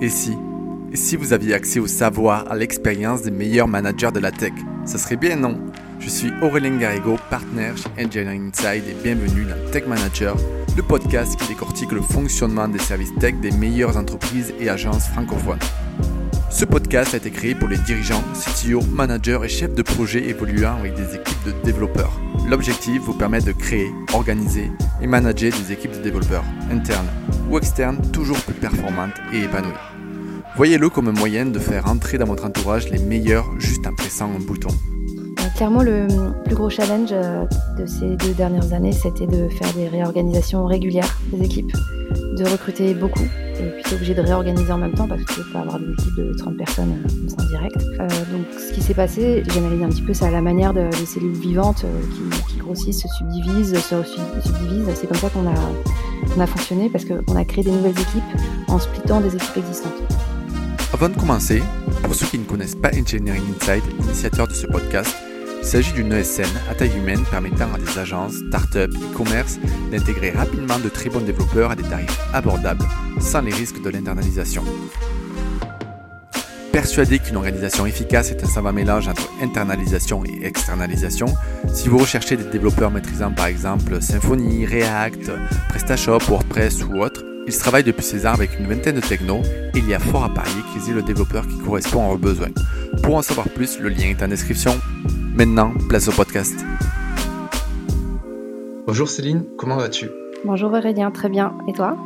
Et si Et si vous aviez accès au savoir, à l'expérience des meilleurs managers de la tech Ça serait bien, non? Je suis Aurélien Garrigo, partenaire chez Engineering Inside et bienvenue dans Tech Manager, le podcast qui décortique le fonctionnement des services tech des meilleures entreprises et agences francophones. Ce podcast a été créé pour les dirigeants, CTO, managers et chefs de projet évoluant avec des équipes de développeurs. L'objectif vous permet de créer, organiser et manager des équipes de développeurs, internes ou externes, toujours plus performantes et épanouies. Voyez-le comme un moyen de faire entrer dans votre entourage les meilleurs juste en pressant un bouton. Euh, clairement, le plus gros challenge euh, de ces deux dernières années, c'était de faire des réorganisations régulières des équipes, de recruter beaucoup et puis, obligé de réorganiser en même temps parce que tu peux pas avoir des équipes de 30 personnes en euh, direct. Euh, donc, ce qui s'est passé, j'analyse un petit peu, c'est à la manière de, des cellules vivantes euh, qui, grossissent, se subdivisent, se subdivisent. C'est comme ça qu'on a, a fonctionné parce qu'on a créé des nouvelles équipes en splittant des équipes existantes. Avant de commencer, pour ceux qui ne connaissent pas Engineering Inside, l'initiateur de ce podcast, il s'agit d'une ESN à taille humaine permettant à des agences, startups, e-commerce d'intégrer rapidement de très bons développeurs à des tarifs abordables, sans les risques de l'internalisation. Persuadé qu'une organisation efficace est un savant mélange entre internalisation et externalisation, si vous recherchez des développeurs maîtrisant par exemple Symfony, React, PrestaShop, WordPress ou autre, ils travaillent depuis César avec une vingtaine de technos et il y a fort à parier qu'ils aient le développeur qui correspond à vos besoins. Pour en savoir plus, le lien est en description. Maintenant, place au podcast. Bonjour Céline, comment vas-tu? Bonjour Aurélien, très bien. Et toi?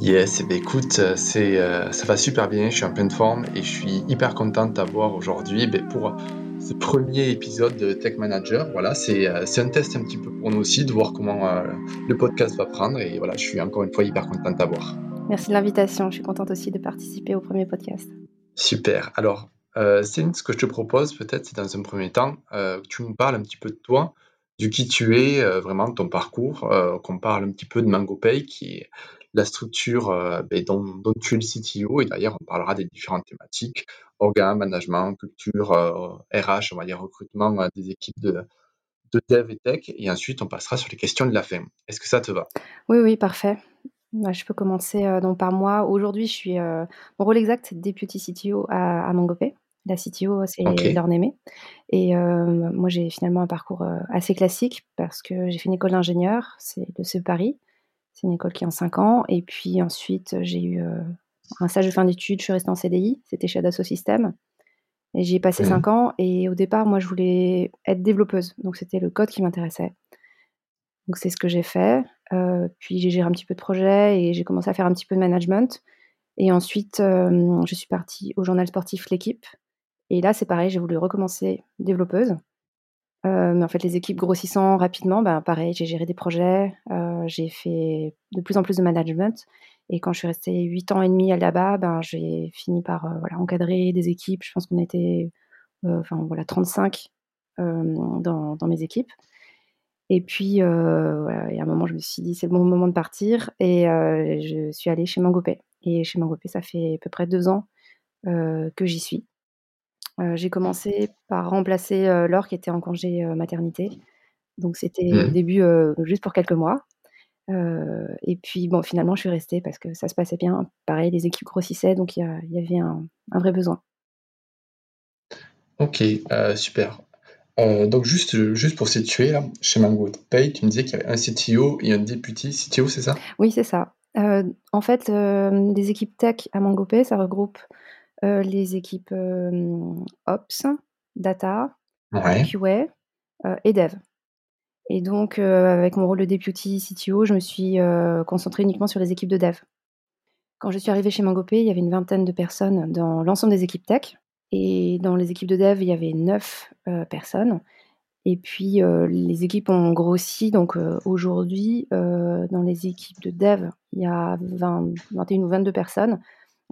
Yes, eh bien, écoute, c'est, euh, ça va super bien, je suis en pleine forme et je suis hyper content de t'avoir aujourd'hui ben, pour ce premier épisode de Tech Manager. Voilà, c'est, euh, c'est un test un petit peu pour nous aussi de voir comment euh, le podcast va prendre et voilà, je suis encore une fois hyper content de t'avoir. Merci de l'invitation, je suis contente aussi de participer au premier podcast. Super, alors euh, ce que je te propose peut-être, c'est dans un premier temps euh, que tu nous parles un petit peu de toi, du qui tu es, euh, vraiment de ton parcours, qu'on parle un petit peu de MangoPay, qui est la structure ben, dont, tu es le CTO, et d'ailleurs on parlera des différentes thématiques, organes, management, culture, RH, on va dire recrutement des équipes de, de dev et tech, et ensuite on passera sur les questions de la fin. Est-ce que ça te va? Oui, oui, parfait. Bah, je peux commencer donc par moi. Aujourd'hui, je suis mon rôle exact, c'est Deputy CTO à, à. La CTO, c'est okay. Aimé. Et euh, moi, j'ai finalement un parcours euh, assez classique parce que j'ai fait une école d'ingénieur, c'est de ce Paris. C'est une école qui est en 5 ans. Et puis ensuite, j'ai eu euh, un stage de fin d'études, je suis restée en CDI, c'était chez Dassault Systèmes. Et j'y ai passé 5 mmh. ans. Et au départ, moi, je voulais être développeuse. Donc, c'était le code qui m'intéressait. Donc, c'est ce que j'ai fait. puis, j'ai géré un petit peu de projet et j'ai commencé à faire un petit peu de management. Et ensuite, je suis partie au journal sportif L'équipe, et là, c'est pareil, j'ai voulu recommencer développeuse. Euh, mais en fait, les équipes grossissant rapidement, ben, pareil, j'ai géré des projets, euh, j'ai fait de plus en plus de management. Et quand je suis restée 8 ans et demi là-bas, ben, j'ai fini par euh, encadrer des équipes. Je pense qu'on était enfin, voilà, 35 dans, dans, mes équipes. Et puis, voilà, il y a un moment, je me suis dit, c'est le bon moment de partir. Et je suis allée chez Mangopay. Et chez Mangopay, ça fait à peu près deux ans que j'y suis. Euh, j'ai commencé par remplacer, euh, Laure qui était en congé, euh, maternité. Donc c'était au mmh. début, juste pour quelques mois. et puis bon, finalement, je suis restée parce que ça se passait bien. Pareil, les équipes grossissaient, donc il y avait un vrai besoin. OK, super. donc juste, juste pour situer là, chez Pay, tu me disais qu'il y avait un CTO et un deputy CTO, c'est ça? Oui, c'est ça. en fait, les équipes tech à MangoPay, ça regroupe euh, les équipes, Ops, Data, QA, euh, et Dev. Et donc, avec mon rôle de deputy CTO, je me suis, concentrée uniquement sur les équipes de dev. Quand je suis arrivée chez Mangopay, il y avait une vingtaine de personnes dans l'ensemble des équipes tech. Et dans les équipes de dev, il y avait 9, personnes. Et puis, les équipes ont grossi. Donc, aujourd'hui, dans les équipes de dev, il y a 20 21 ou 22 personnes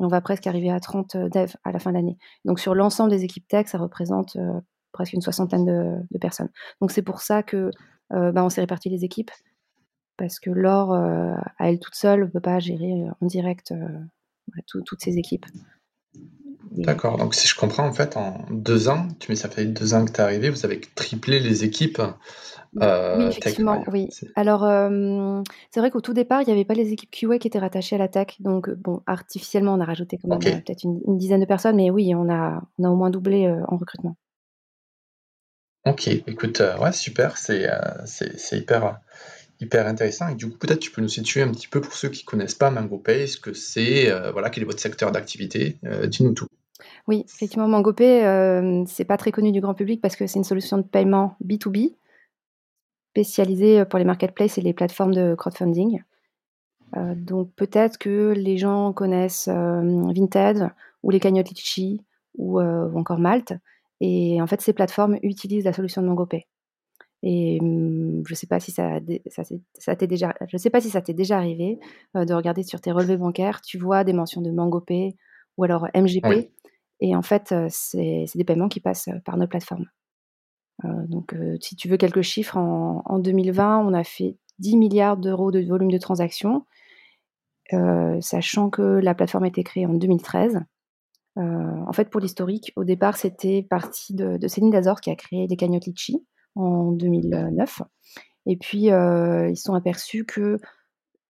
on va presque arriver à 30 euh, devs à la fin de l'année. Donc sur l'ensemble des équipes tech, ça représente euh, presque une soixantaine de, personnes. Donc c'est pour ça que euh, bah, s'est réparti les équipes, parce que Laure, à elle toute seule, ne peut pas gérer en direct toutes ces équipes. D'accord, donc si je comprends, en fait, en deux ans, tu me ça fait deux ans que tu es arrivé, vous avez triplé les équipes, oui, tech, va effectivement, oui. Alors, hem, c'est vrai qu'au tout départ, il y avait pas les équipes QA qui étaient rattachées à la tech, donc heu, bon, artificiellement, on a rajouté quand même, peut-être une une dizaine de personnes, mais oui, on a on a au moins doublé, en recrutement. OK, écoute, ouais, super, c'est, hyper, hyper intéressant et du coup, peut-être tu peux nous situer un petit peu pour ceux qui connaissent pas MangoPay, ce que c'est, voilà, quel est votre secteur d'activité? Dis-nous tout. Oui, effectivement, MangoPay, hem, c'est pas très connu du grand public parce que c'est une solution de paiement B2B spécialisée, heu, pour les marketplaces et les plateformes de crowdfunding. Heu, donc peut-être que les gens connaissent, hem, Vinted ou les cagnottes Litchi ou, encore Malte et en fait, ces plateformes utilisent la solution de MangoPay et mmh, je sais si ça sais pas si ça t'est déjà arrivé, de regarder sur tes relevés bancaires, tu vois des mentions de MangoPay ou alors. MGP et en fait, c'est des paiements qui passent, par nos plateformes. Donc si tu veux quelques chiffres, en en 2020, on a fait 10 000 000 € de volume de transactions sachant que la plateforme a été créée en 2013. Heu, en fait, pour l'historique, au départ, c'était parti de de Céline Dazor qui a créé les cagnottes Litchi en 2009 et puis, ils se sont aperçus que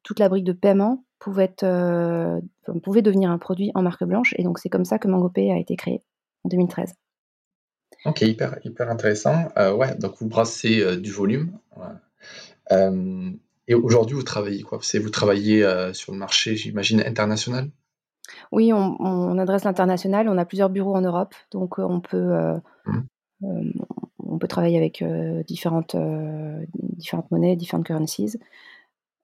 toute la brique de paiement pouvait enfin, pouvait devenir un produit en marque blanche et donc c'est comme ça que MangoPay a été créé en 2013. OK, hyper hyper intéressant. Heu, ouais, donc vous brassez, heu, du volume, ouais. Hem et aujourd'hui, vous travaillez quoi? C'est vous travaillez, sur le marché, j'imagine, international? Oui, on on adresse l'international, on a plusieurs bureaux en Europe, donc on peut, Mmh. on peut travailler avec, différentes, différentes monnaies, différentes currencies.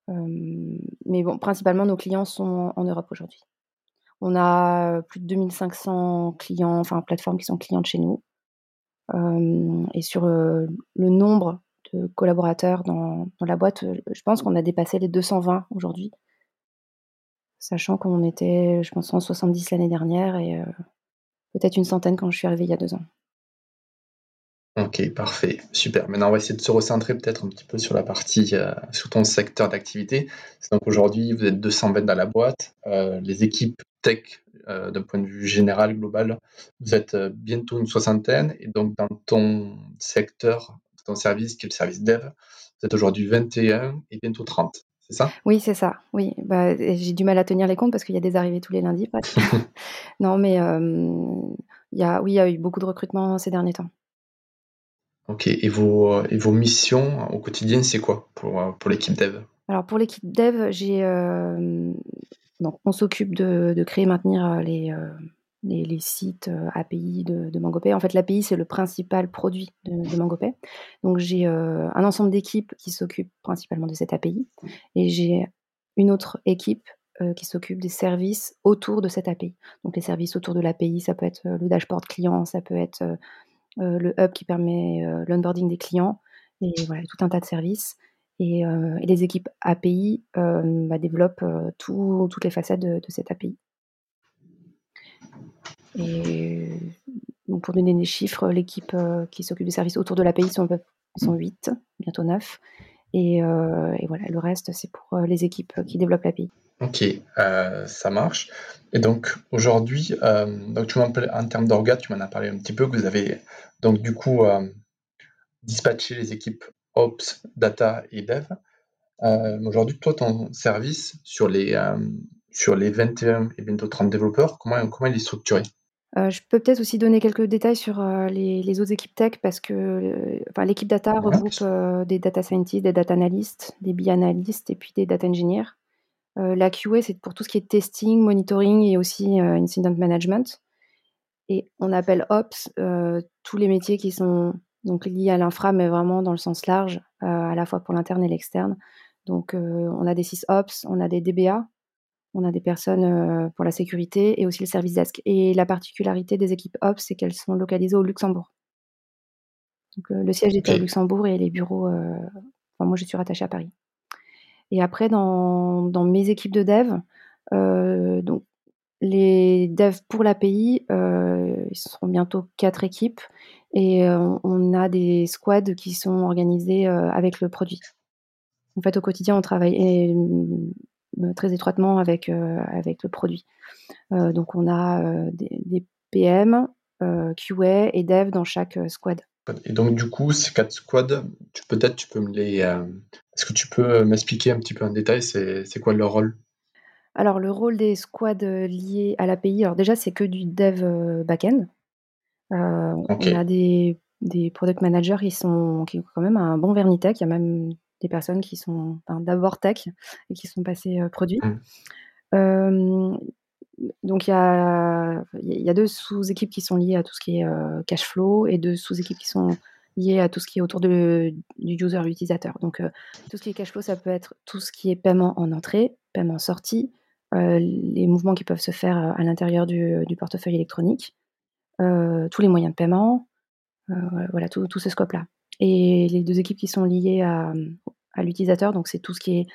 Mais bon, principalement, nos clients sont en Europe aujourd'hui. On a, plus de 2 500 clients, enfin plateformes qui sont clientes chez nous. Et sur, le nombre de collaborateurs dans la boîte, je pense qu'on a dépassé les 220 aujourd'hui, sachant qu'on était, je pense, 170 l'année dernière et peut-être une centaine quand je suis arrivée il y a 2 ans. OK, parfait, super. Maintenant, on va essayer de se recentrer peut-être un petit peu sur la partie, heu, sur ton secteur d'activité. Donc aujourd'hui, vous êtes 220 dans la boîte, heu, les équipes tech, heu, d'un point de vue général, global, vous êtes, bientôt une soixantaine et donc dans ton secteur, ton service qui est le service dev, vous êtes aujourd'hui 21 et bientôt 30, c'est ça? Oui, c'est ça, oui, bah, j'ai du mal à tenir les comptes parce qu'il y a des arrivées tous les lundis. Non, mais il y a oui, il y a eu beaucoup de recrutements ces derniers temps. OK et vos, et vos missions au quotidien, c'est quoi pour, heu, pour l'équipe dev? Alors pour l'équipe dev, hem, donc on s'occupe de de créer et maintenir, heu, les, les sites, API de MangoPay. En fait, l'API, c'est le principal produit de MangoPay. Donc j'ai, un ensemble d'équipes qui s'occupent principalement de cette API et j'ai une autre équipe, qui s'occupe des services autour de cette API. Donc les services autour de l'API, ça peut être, le dashboard client, ça peut être, le hub qui permet, heu, l'onboarding des clients et voilà, tout un tas de services. Et et les équipes API, bah, développent, toutes les facettes de cette API et donc pour donner des chiffres, l'équipe, qui s'occupe des services autour de l'API sont sont 8, bientôt 9 et et voilà, le reste, c'est pour, les équipes qui développent l'API. OK, heu, ça marche et donc aujourd'hui, hem, donc tu m'en parlais en termes d'orga, tu m'en as parlé un petit peu, que vous avez donc du coup, hem, dispatché les équipes ops, data et dev. Aujourd'hui, toi, ton service sur les, sur les 21 et bientôt 30 développeurs, comment comment il est structuré? Je peux peut-être aussi donner quelques détails sur, les les autres équipes tech parce que, enfin l'équipe data Ouais. regroupe, des data scientists, des data analysts, des BI analysts et puis des data engineers. Heu, la QA, c'est pour tout ce qui est testing, monitoring et aussi, heu, incident management et on appelle ops, heu, tous les métiers qui sont donc liés à l'infra, mais vraiment dans le sens large, à la fois pour l'interne et l'externe. Donc, on a des sysops, on a des DBA, on a des personnes, pour la sécurité et aussi le service desk et la particularité des équipes ops, c'est qu'elles sont localisées au Luxembourg. Donc, le siège était au. Luxembourg et les bureaux, enfin moi je suis rattachée à Paris et après dans mes équipes de dev, heu, donc les devs pour l'API, heu, ils seront bientôt 4 équipes et heu, on a des squads qui sont organisés, avec le produit. En fait, au quotidien, on travaille mmh, très étroitement avec, avec le produit. Donc on a, des des PM, QA et dev dans chaque squad. Et donc du coup, ces quatre squads, peut-être tu peux me les, est-ce que tu peux m'expliquer un petit peu en détail, c'est quoi leur rôle? Alors le rôle des squads liés à l'API, alors déjà c'est que du dev back-end. On a des des product managers qui sont qui ont quand même un bon vernis tech. Il y a même des personnes qui sont d'abord tech et qui sont passées produits. Mmh. Donc il y a, deux sous-équipes qui sont liées à tout ce qui est cash flow et deux sous-équipes qui sont liées à tout ce qui est autour du user utilisateur. Donc tout ce qui est cash flow, ça peut être tout ce qui est paiement en entrée, paiement en sortie, les mouvements qui peuvent se faire à l'intérieur du, portefeuille électronique, tous les moyens de paiement, euh, voilà, tout, ce scope-là. Et les deux équipes qui sont liées à, l'utilisateur, donc c'est tout ce qui est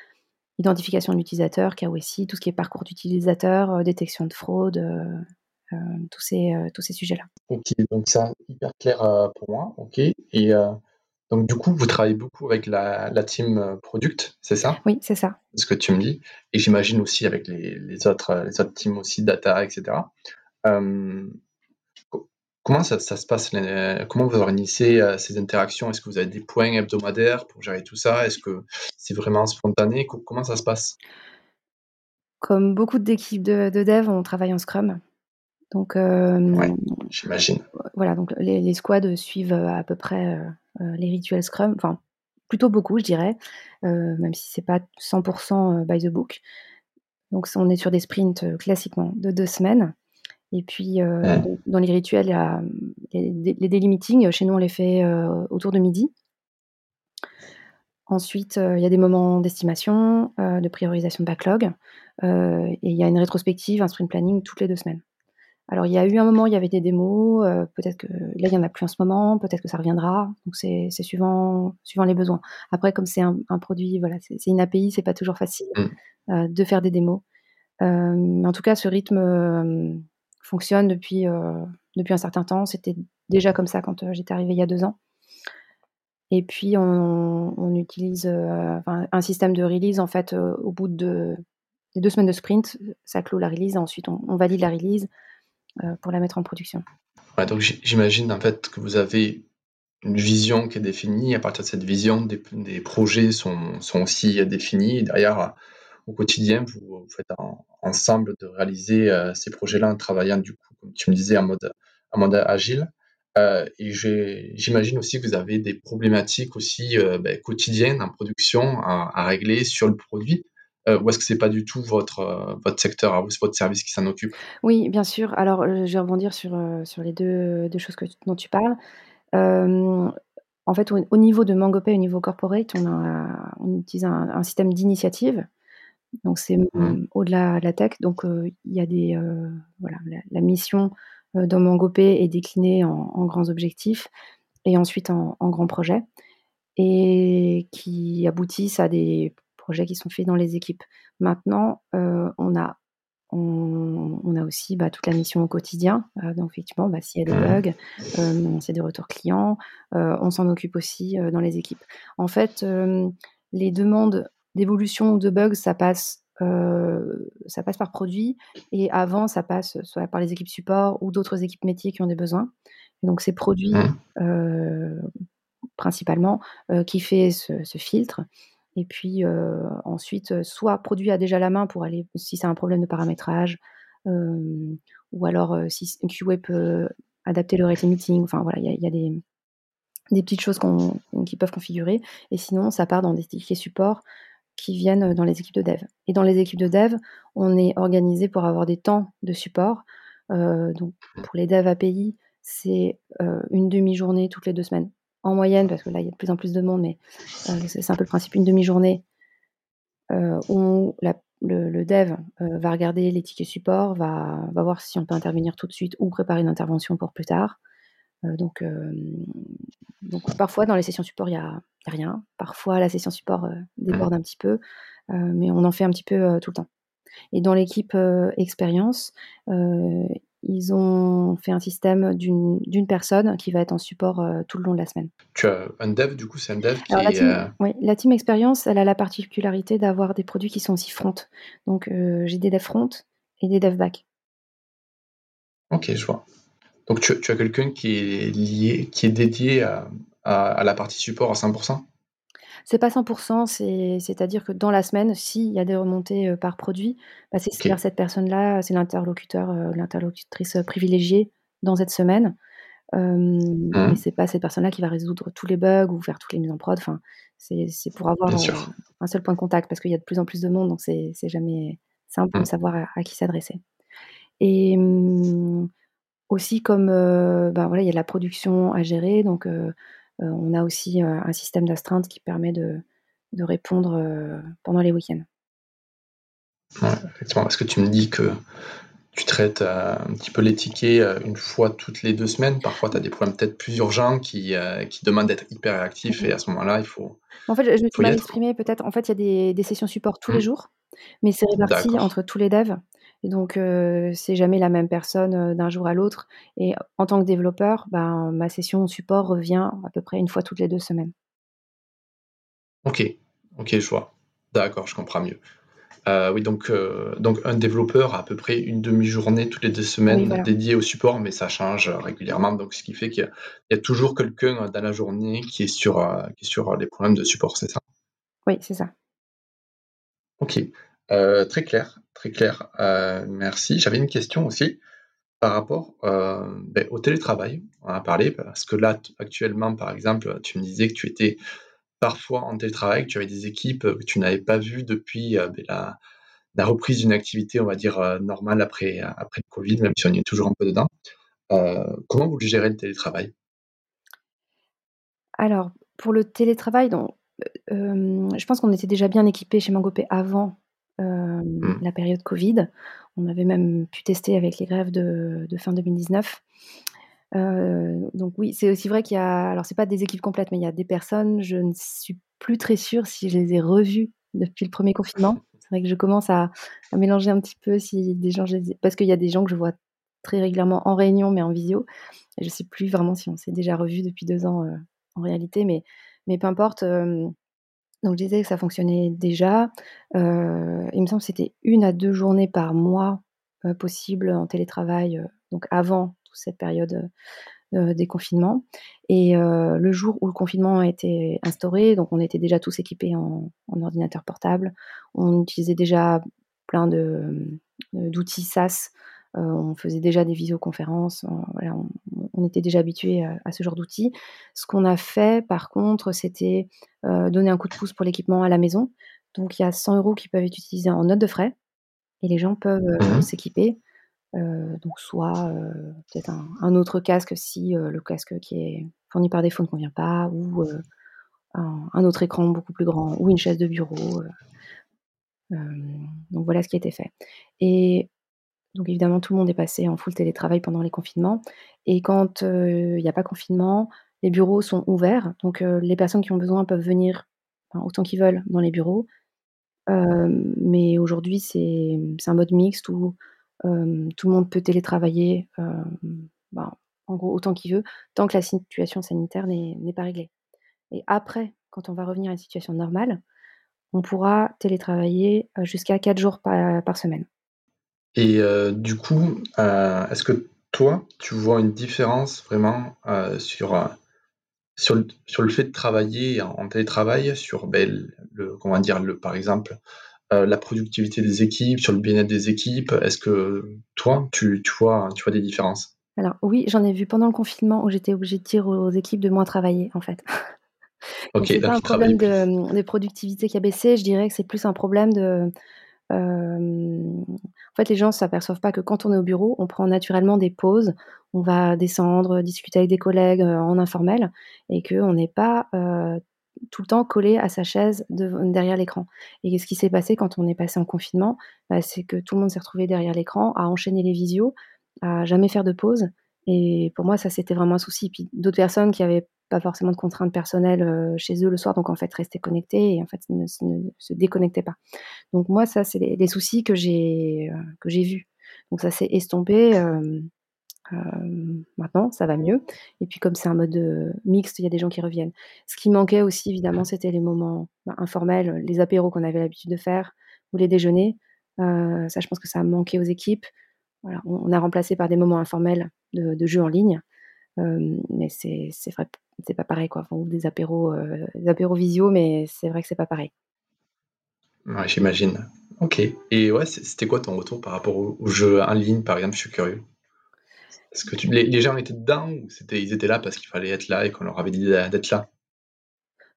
identification de l'utilisateur, KOSI, tout ce qui est parcours d'utilisateur, euh, détection de fraude, euh, tous ces, tous ces sujets-là. Ok, donc ça hyper clair pour moi. Ok, et donc du coup, vous travaillez beaucoup avec la, team product, c'est ça? Oui, c'est ça. Ce que tu me dis, et j'imagine aussi avec les, autres, les autres teams aussi data, etc. Comment ça, se passe Comment vous organisez euh, ces interactions? Est-ce que vous avez des points hebdomadaires pour gérer tout ça? Est-ce que c'est vraiment spontané? Comment ça se passe? Comme beaucoup d'équipes de, dev, on travaille en Scrum. Donc, euh, j'imagine. Voilà, donc les, squads suivent euh, à peu près les rituels Scrum, enfin plutôt beaucoup, je dirais, même si c'est pas 100% by the book. Donc, on est sur des sprints classiquement de deux semaines. Et puis, euh, dans les rituels, y a les, daily meetings. Chez nous, on les fait euh, autour de midi. Ensuite, euh, il y a des moments d'estimation, de priorisation de backlog. et il y a une rétrospective, un sprint planning toutes les deux semaines. Alors, il y a eu un moment, il y avait des démos. peut-être que là, il n'y en a plus en ce moment. Peut-être que ça reviendra. Donc, c'est suivant, suivant les besoins. Après, comme c'est un, produit, voilà, c'est une API, c'est pas toujours facile mmh. de faire des démos. mais en tout cas, ce rythme fonctionne depuis, euh, depuis un certain temps. C'était déjà comme ça quand euh, j'étais arrivée il y a deux ans. Et puis, on, utilise euh, un système de release, en fait, au bout de, des deux semaines de sprint, ça clôt la release, ensuite on, valide la release pour la mettre en production. donc j'imagine, en fait, que vous avez une vision qui est définie. À partir de cette vision, des, des projets sont, sont, aussi définis. Et derrière, au quotidien, vous, faites ensemble de réaliser euh, ces projets-là en travaillant, du coup, comme tu me disais, en mode, agile. Euh, et j'imagine aussi que vous avez des problématiques aussi euh, ben, quotidiennes en production à, régler sur le produit. ou est-ce que c'est pas du tout votre, votre secteur c'est votre service qui s'en occupe? Oui, bien sûr. Alors, je vais rebondir sur, sur les deux, choses dont tu parles. en fait, au, niveau de MangoPay, au niveau corporate, on, utilise un système d'initiative donc c'est mmh. au-delà de la tech. Donc il y a des voilà la, mission dans MangoPay est déclinée en, grands objectifs et ensuite en, grands projets et qui aboutissent à des projets qui sont faits dans les équipes. Maintenant, on a on, a aussi bah, toute la mission au quotidien. donc effectivement, bah, s'il y a des mmh. bugs, s'il y a des retours clients, on s'en occupe aussi dans les équipes. En fait, les demandes d'évolution ou de bugs, ça passe, ça passe par produit. Et avant, ça passe soit par les équipes support ou d'autres équipes métiers qui ont des besoins. donc, c'est produit mmh. principalement qui fait ce, filtre. Et puis ensuite, soit produit a déjà la main pour aller, si c'est un problème de paramétrage, ou alors si QA peut adapter le rate limiting. Enfin voilà, il y, a des, des petites choses qui peuvent configurer. Et sinon, ça part dans des tickets support qui viennent dans les équipes de dev. Et dans les équipes de dev, on est organisé pour avoir des temps de support. donc pour les devs API, c'est une demi-journée toutes les deux semaines. En moyenne, parce que là, il y a de plus en plus de monde, mais c'est un peu le principe, une demi-journée où le, dev va regarder les tickets support, va, va, voir si on peut intervenir tout de suite ou préparer une intervention pour plus tard. Donc, donc parfois dans les sessions support, il n'y a, rien. Parfois la session support déborde un petit peu, mais on en fait un petit peu tout le temps. Et dans l'équipe expérience, ils ont fait un système d'une personne qui va être en support tout le long de la semaine. Tu as un dev, du coup, c'est un dev qui la team, Oui, la team expérience, elle a la particularité d'avoir des produits qui sont aussi front. Donc j'ai des devs front et des devs back. Ok, je vois. Donc tu, as quelqu'un qui est lié, qui est dédié à, la partie support à 100%? C'est pas 100% c'est à dire que dans la semaine, s'il y a des remontées, par produit, bah, c'est vers cette personne-là, c'est l'interlocuteur, l'interlocutrice, privilégiée dans cette semaine. Mais Mmh. c'est pas cette personne-là qui va résoudre tous les bugs ou faire toutes les mises en prod. Enfin, c'est pour avoir, un seul point de contact parce qu'il y a de plus en plus de monde, donc c'est jamais simple de Mmh. savoir à à qui s'adresser. Et aussi comme, ben, voilà, il y a de la production à gérer, donc heu heu, on a aussi, un système d'astreinte qui permet de de répondre, pendant les week-ends. Ouais, effectivement, parce que tu me dis que tu traites, un petit peu les tickets, 1 fois toutes les 2 semaines. Parfois, tu as des problèmes peut-être plus urgents qui, qui demandent d'être hyper Mmh réactif et à ce moment-là, il faut En fait, je me suis mal exprimée peut-être. En fait, il y a des des sessions support tous les Mmh. jours, mais c'est réparti entre tous les devs et donc heu, c'est jamais la même personne, heu, d'un jour à l'autre et en tant que développeur, ben, ma session support revient à peu près 1 fois toutes les 2 semaines. OK. OK, je vois. D'accord, je comprends mieux. Heu, oui, donc donc un développeur a à peu près une demi-journée toutes les 2 Oui, semaines voilà. dédiée au support, mais ça change, régulièrement, donc ce qui fait qu'il y y a toujours quelqu'un, dans la journée qui est sur, qui est sur, les problèmes de support, c'est ça? Oui, c'est ça. OK. Heu, très clair, très clair. Heu, merci. J'avais une question aussi par rapport, heu, beh, au télétravail. On a parlé parce que là, actuellement, par exemple, tu me disais que tu étais parfois en télétravail, que tu avais des équipes, que tu n'avais pas vues depuis, beh, la la reprise d'une activité, on va dire, normale après, après le covid, même si on y est toujours un peu dedans. Comment vous gérez le télétravail? Alors, pour le télétravail, donc, je pense qu'on était déjà bien équipés chez Mangopé avant, Mmh. la période covid. On avait même pu tester avec les grèves de de fin 2019. Heu, donc oui, c'est aussi vrai qu'il y a alors c'est pas des équipes complètes, mais il y a des personnes, je ne suis plus très sûre si je les ai revues depuis le 1er confinement. C'est vrai que je commence à mélanger un petit peu si des gens parce qu'il y a des gens que je vois très régulièrement en réunion, mais en visio et je sais plus vraiment si on s'est déjà revus depuis 2 ans, heu, en réalité, mais mais peu importe, hem, donc je disais que ça fonctionnait déjà. Heu, il me semble que c'était 1 à 2 journées par mois, heu, possibles en télétravail, heu, donc avant toute cette période, heu, déconfinement et le jour où le confinement a été instauré, donc on était déjà tous équipés en ordinateur portable. On utilisait déjà plein de, d'outils SaaS. Heu, on faisait déjà des visioconférences, on était déjà habitués à à ce genre d'outils. Ce qu'on a fait par contre, c'était, heu, donner un coup de pouce pour l'équipement à la maison. Donc il y a 100 € qui peuvent être utilisés en note de frais et les gens peuvent, Mmh heu, mh. s'équiper. Donc soit, peut-être un un autre casque si, le casque qui est fourni par défaut ne convient pas ou un un autre écran beaucoup plus grand ou une chaise de bureau, donc voilà ce qui a été fait et donc évidemment, tout le monde est passé en full télétravail pendant les confinements et quand, il y a pas confinement, les bureaux sont ouverts, donc les personnes qui ont besoin peuvent venir, autant qu'ils veulent dans les bureaux. Mais aujourd'hui, c'est, un mode mixte où, tout le monde peut télétravailler, gros autant qu'il veut, tant que la situation sanitaire n'est pas réglée et après, quand on va revenir à une situation normale, on pourra télétravailler, jusqu'à 4 jours pa par semaine. Et heu, du coup, heu, est-ce que toi, tu vois une différence vraiment, heu, sur, sur l sur le fait de travailler en en télétravail, sur, beh, l le comment dire? Le par exemple, la productivité des équipes, sur le bien-être des équipes? Est-ce que toi, tu tu vois tu vois des différences? Alors oui, j'en ai vu pendant le confinement où j'étais obligée de dire aux équipes de moins travailler, en fait. Donc OK, c'est pas un problème de, productivité qui a baissé, je dirais que c'est plus un problème de, en fait, les gens s'aperçoivent pas que quand on est au bureau, on prend naturellement des pauses. On va descendre, discuter avec des collègues, heu, en informel et qu'on n'est pas, heu, tout le temps collé à sa chaise derrière l'écran et ce qui s'est passé quand on est passé en confinement, bah, c'est que tout le monde s'est retrouvé derrière l'écran à enchaîner les visios, à jamais faire de pause et pour moi, ça, c'était vraiment un souci. Puis d'autres personnes qui avaient pas forcément de contraintes personnelles, heu, chez eux le soir, donc en fait, restaient connectés et en fait, ne se ne se déconnectaient pas. Donc moi, ça, c'est les soucis que j'ai, heu, que j'ai vus. Donc ça s'est estompé, hem, maintenant, ça va mieux et puis comme c'est un mode, mixte, il y a des gens qui reviennent. Ce qui manquait aussi évidemment, c'était les moments, bah, informels, les apéros qu'on avait l'habitude de faire ou les déjeuners. Ça, je pense que ça a manqué aux équipes. Voilà, on a remplacé par des moments informels de jeux en ligne. mais c'est vrai c'est pas pareil, quoi. Enfin, des apéros, des apéros visio, mais c'est vrai que c'est pas pareil. Ouais, j'imagine. OK et ouais, c'était quoi ton retour par rapport aux jeux en ligne, par exemple? Je suis curieux. Est-ce que tu les les gens étaient dedans ou c'était ils étaient là parce qu'il fallait être là et qu'on leur avait dit d'être là?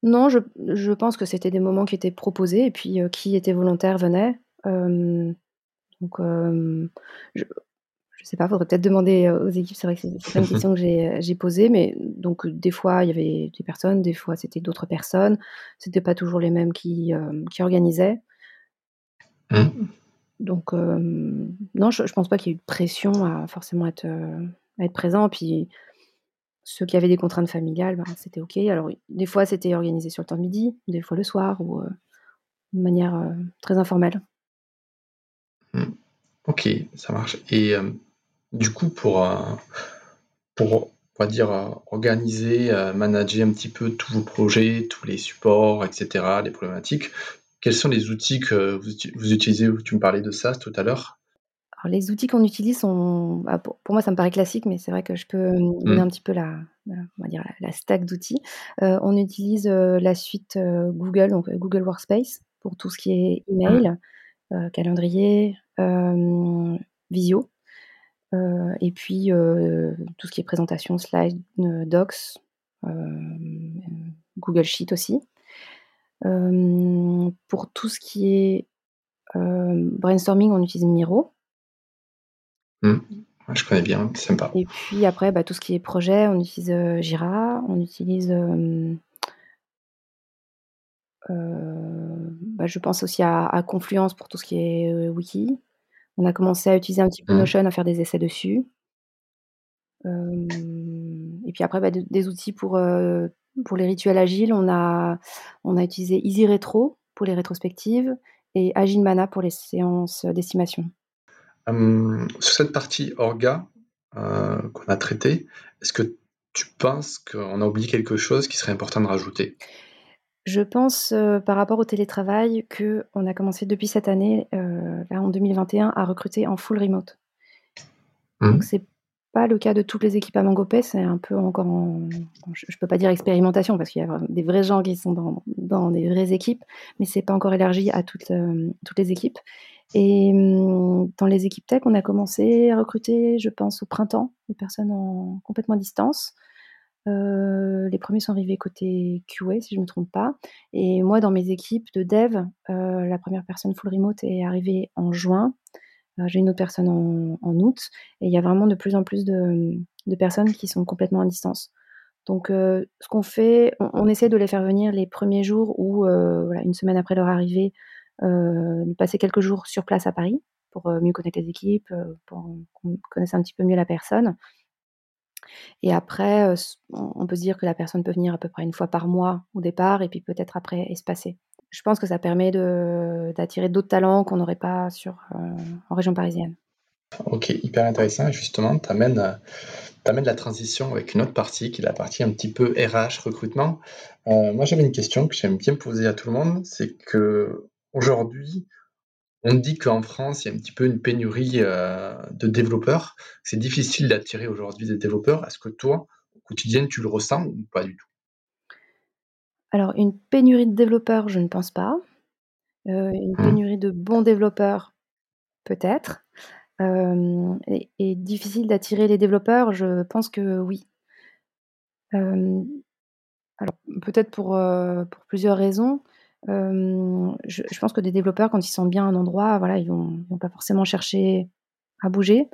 Non, je je pense que c'était des moments qui étaient proposés et puis, heu, qui était volontaire venait. Hem, donc, je je sais pas, faudrait peut-être demander, aux équipes. C'est vrai que c'est pas une question que j'ai, j'ai posée, mais donc des fois, il y avait des personnes, des fois, c'était d'autres personnes. C'était pas toujours les mêmes qui, qui organisaient. Mmh. Donc, non, je je pense pas qu'il y ait eu de pression à forcément être, heu, à être présent. Puis ceux qui avaient des contraintes familiales, ben, c'était OK. Alors des fois, c'était organisé sur le temps de midi, des fois le soir ou, de manière, très informelle. Mmh. OK, ça marche et du coup pour, heu, pour, on va dire, heu, organiser, heu, manager un petit peu tous vos projets, tous les supports et cetera, les problématiques, quels sont les outils que vous vous utilisez? Tu me parlais de ça tout à l'heure. Alors les outils qu'on utilise sont bah, pour pour moi, ça me paraît classique, mais c'est vrai que je peux, mmh, donner Mmh. un petit peu la la on va dire la la stack d'outils. On utilise, la suite, Google, donc Google Workspace pour tout ce qui est Mmh. email, heu, calendrier, hem, visio, et puis, heu, tout ce qui est présentation, slide, heu, docs, Google Sheet aussi. Pour tout ce qui est, brainstorming, on utilise Miro. Mmh. Je connais bien, c'est sympa. Et puis après, bah, tout ce qui est projet, on utilise, Jira, on utilise, bah, je pense aussi à à Confluence pour tout ce qui est, wiki. On a commencé à utiliser un petit peu Mmh. Notion, à faire des essais dessus. Et puis après, bah, de des outils pour, les rituels agiles, on a on a utilisé Easy Retro pour les rétrospectives et Agile pour les séances, d'estimation. Sur cette partie orga, qu'on a traitée, est-ce que tu penses qu'on a oublié quelque chose qui serait important de rajouter? Je pense, heu, par rapport au télétravail qu'on a commencé depuis cette année, heu, là en 2021 à recruter en full remote. Donc Mmh. c'est pas le cas de toutes les équipes à Mangopé, c'est un peu encore en je je peux pas dire expérimentation parce qu'il y a des vrais gens qui sont dans dans des vraies équipes, mais c'est pas encore élargi à toutes, hem, toutes les équipes et mmh, dans les équipes tech, on a commencé à recruter, je pense au printemps, des personnes en complètement à distance. Heu, les premiers sont arrivés côté QA si je me trompe pas et moi dans mes équipes de dev, heu, la première personne full remote est arrivée en juin. Heu, j'ai une autre personne en août et il y a vraiment de plus en plus de, personnes qui sont complètement à distance. Donc ce qu'on fait, on essaie de les faire venir les premiers jours heu, voilà, une semaine après leur arrivée, de passer quelques jours sur place à Paris pour, mieux connaître les équipes, pour qu'on connaisse un petit peu mieux la personne et après, on peut se dire que la personne peut venir à peu près une fois par mois au départ et puis peut-être après espacer. Je pense que ça permet d'attirer d'autres talents qu'on n'aurait pas sur, en région parisienne. OK, hyper intéressant justement, tu amènes, la transition avec une autre partie qui est la partie un petit peu RH, recrutement. Moi, j'avais une question que j'aime bien poser à tout le monde, c'est qu'aujourd'hui, on dit qu'en France, il y a un petit peu une pénurie, heu, de développeurs. C'est difficile d'attirer aujourd'hui des développeurs. Est-ce que toi, au quotidien, tu le ressens ou pas du tout? Alors une pénurie de développeurs, je ne pense pas. Heu, une Mmh. pénurie de bons développeurs, peut-être. Hem et et difficile d'attirer les développeurs, je pense que oui. Alors peut-être pour plusieurs raisons. Hem, je je pense que des développeurs quand ils sont bien à un endroit, voilà, ils vont ils vont pas forcément chercher à bouger.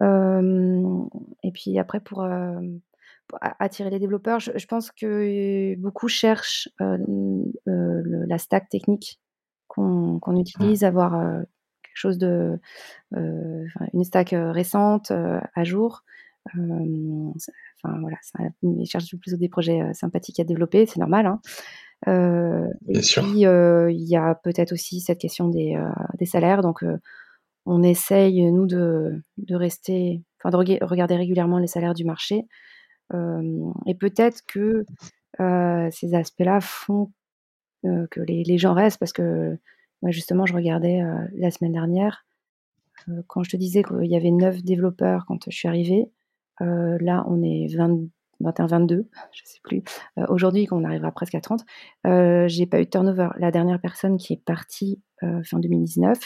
Hem et puis après pour, a attirer les développeurs, je je pense que beaucoup cherchent, le la stack technique qu'on utilise, avoir, quelque chose de, une stack, récente, à jour. Enfin voilà, ça ils cherchent plutôt des projets, sympathiques à développer, c'est normal, hein. Et sûr. puis, heu, il y a peut-être aussi cette question des, des salaires donc, on essaye nous de de rester enfin de regarder régulièrement les salaires du marché. Et peut-être que, ces aspects-là font, que les les gens restent parce que, bah, justement je regardais, la semaine dernière, quand je te disais qu'il y avait 9 développeurs quand je suis arrivée, là, on est 21, 22, je sais plus. Aujourd'hui, quand on arrivera presque à 30, j'ai pas eu de turnover. La dernière personne qui est partie fin 2019,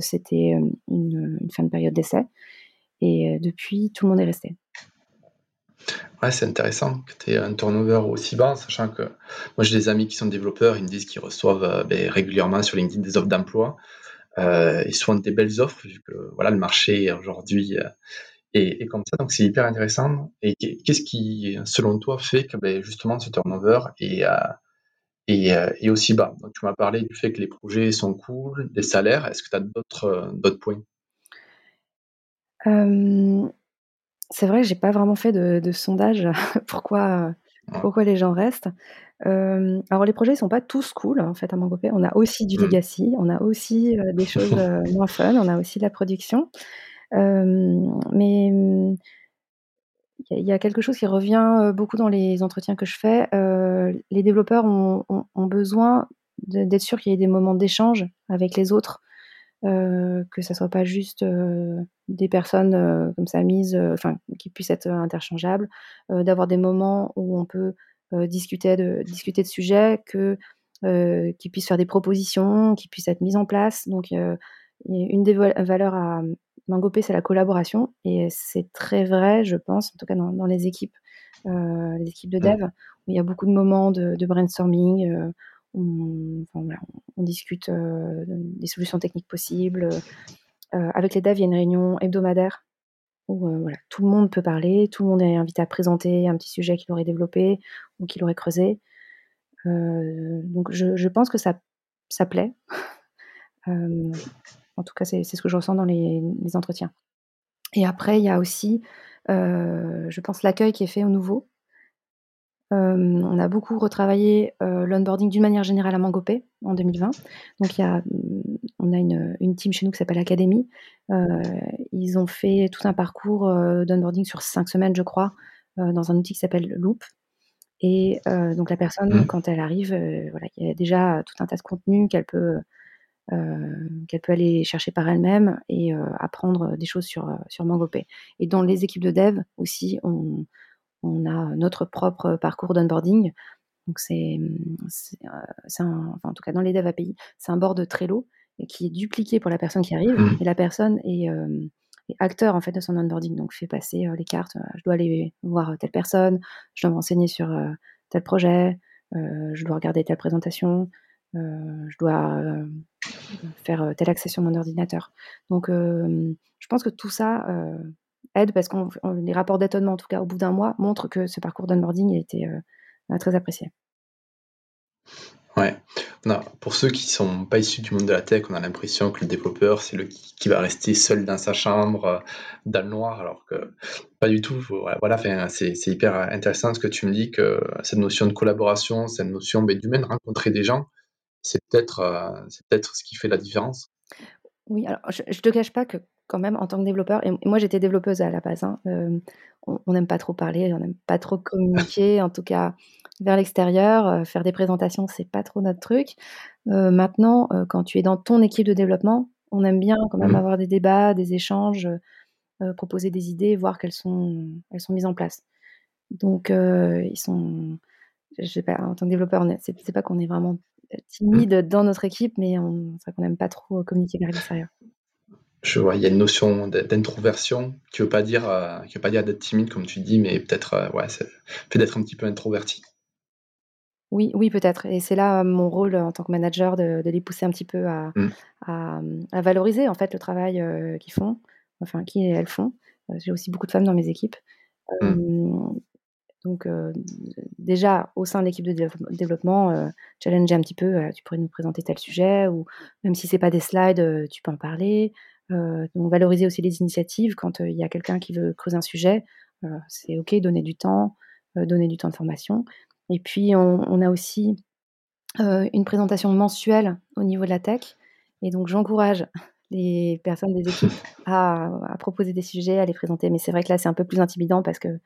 c'était une, une fin de période d'essai. Et depuis, tout le monde est resté. Ouais, c'est intéressant que tu aies un turnover aussi bas, sachant que moi j'ai des amis qui sont développeurs, ils me disent qu'ils reçoivent euh, ben, régulièrement sur LinkedIn des offres d'emploi euh, souvent des belles offres, vu que voilà, le marché aujourd'hui euh, est, comme ça, donc c'est hyper intéressant. Et qu'est-ce qui, selon toi, fait que ben, justement ce turnover est, est, aussi bas? Donc, Tu m'as parlé du fait que les projets sont cool, des salaires, est-ce que tu as d'autres, d'autres points? C'est vrai que j'ai pas vraiment fait de sondage pourquoi, pourquoi les gens restent. alors les projets sont pas tous cool, en fait, à Mangopé. On a aussi du mmh. legacy, on a aussi, des choses, moins fun, on a aussi de la production. Mais, il y a quelque chose qui revient, beaucoup dans les entretiens que je fais. les développeurs ont besoin d'être sûrs qu'il y ait des moments d'échange avec les autres. Euh, que ça soit pas juste des personnes comme ça mises, enfin qui puissent être interchangeables, d'avoir des moments où on peut discuter de discuter de sujets, que qui puissent faire des propositions, qui puissent être mises en place. Donc une des valeurs à Mangopé, c'est la collaboration et c'est très vrai, je pense, en tout cas dans, les équipes, les équipes de dev, où il y a beaucoup de moments de, de brainstorming on, discute euh, des solutions techniques possibles. Euh, avec les devs, il y a une réunion hebdomadaire où euh, voilà, tout le monde peut parler, tout le monde est invité à présenter un petit sujet qu'il aurait développé ou qu'il aurait creusé. donc je, pense que ça, ça plaît. en tout cas, c'est ce que je ressens dans les, entretiens. Et après, il y a aussi, je pense, l'accueil qui est fait au nouveau on a beaucoup retravaillé, l'onboarding d'une manière générale à Mangopé en 2020. Donc il y a, mmh, on a une, une team chez nous qui s'appelle Academy. ils ont fait tout un parcours, d'onboarding sur cinq semaines, je crois, dans un outil qui s'appelle Loop et donc la personne, mmh. quand elle arrive, voilà, il y a déjà tout un tas de contenus qu'elle peut, qu'elle peut aller chercher par elle-même et apprendre des choses sur, sur Mangopé et dans les équipes de dev aussi, on on a notre propre parcours d'onboarding. Donc c'est, euh, en tout cas dans les dev API, c'est un board Trello et qui est dupliqué pour la personne qui arrive mmh. et la personne est, euh, acteur en fait de son onboarding. Donc fait passer euh, les cartes. je dois aller voir telle personne, je dois m'enseigner sur tel projet, je dois regarder telle présentation, je dois faire telle accès sur mon ordinateur. Donc je pense que tout ça aide parce que les rapports d'étonnement, en tout cas au bout d'un mois, montrent que ce parcours d'onboarding a été euh, très apprécié. Ouais. Pour ceux qui sont pas issus du monde de la tech, on a l'impression que le développeur, c'est le qui, va rester seul dans sa chambre, euh, dans le noir, alors que pas du tout. C'est hyper intéressant ce que tu me dis, que cette notion de collaboration, cette notion ben, d'humain, rencontrer des gens, c'est peut-être euh, c'est peut-être ce qui fait la différence. Oui, alors je, ne te cache pas que quand même en tant que développeur, et moi j'étais développeuse à la base, hein, euh, on n'aime pas trop parler, on n'aime pas trop communiquer, en tout cas vers l'extérieur, euh, faire des présentations, c'est pas trop notre truc. Euh, maintenant, quand tu es dans ton équipe de développement, on aime bien quand même mmh. avoir des débats, des échanges, proposer des idées, voir qu'elles sont, elles sont mises en place. Donc, ils sont, je sais pas, en tant que développeur, c'est pas qu'on est vraiment. Timide dans notre équipe, mais c'est vrai qu'on n'aime pas trop communiquer vers l'extérieur. Je vois, il y a une notion d'introversion qui veut pas dire, euh, veut pas dire d'être timide comme tu dis, mais peut-être, euh, ouais, fait d'être un petit peu introverti. Oui, oui, peut-être. Et c'est là mon rôle en tant que manager de, les pousser un petit peu à, mmh. valoriser en fait le travail euh, qu'ils font, enfin qui elles font. J'ai aussi beaucoup de femmes dans mes équipes. Mmh. Donc déjà au sein de l'équipe de développement, challenger un petit peu. tu pourrais nous présenter tel sujet ou même si c'est pas des slides, tu peux en parler. Euh, donc valoriser aussi les initiatives quand euh, il y a quelqu'un qui veut creuser un sujet, euh, c'est ok, donner du temps, donner du temps de formation. Et puis on, a aussi une présentation mensuelle au niveau de la tech. Et donc j'encourage les personnes des équipes à, proposer des sujets, à les présenter. Mais c'est vrai que là, c'est un peu plus intimidant parce que,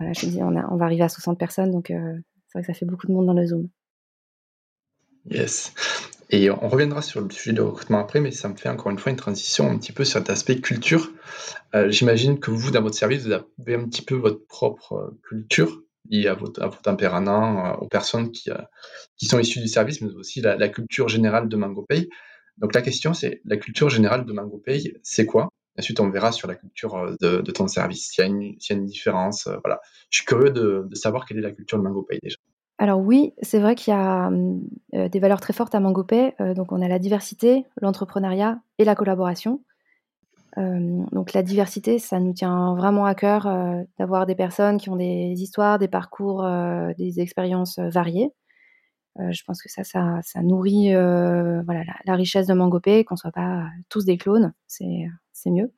je dis, on, on va arriver à 60 personnes, donc c'est vrai que ça fait beaucoup de monde dans le Zoom. Yes. Et on reviendra sur le sujet de recrutement après, mais ça me fait encore une fois une transition un petit peu sur cet aspect culture. Euh, j'imagine que vous, dans votre service, vous avez un petit peu votre propre euh, culture liée à votre, à tempérament, euh, aux personnes qui, qui sont issues du service, mais aussi la, culture générale de MangoPay. Donc la question, c'est la culture générale de MangoPay, c'est quoi? Ensuite, on verra sur la culture de, ton service, s'il y, a une différence. voilà. Je suis curieux de, savoir quelle est la culture de MangoPay déjà. Alors oui, c'est vrai qu'il y a, mmh, des valeurs très fortes à MangoPay, donc on a la diversité, l'entrepreneuriat et la collaboration. donc la diversité, ça nous tient vraiment à cœur, d'avoir des personnes qui ont des histoires, des parcours, des expériences, variées. je pense que ça ça nourrit, voilà la richesse de MangoPay, qu'on soit pas tous des clones, c'est, c'est mieux.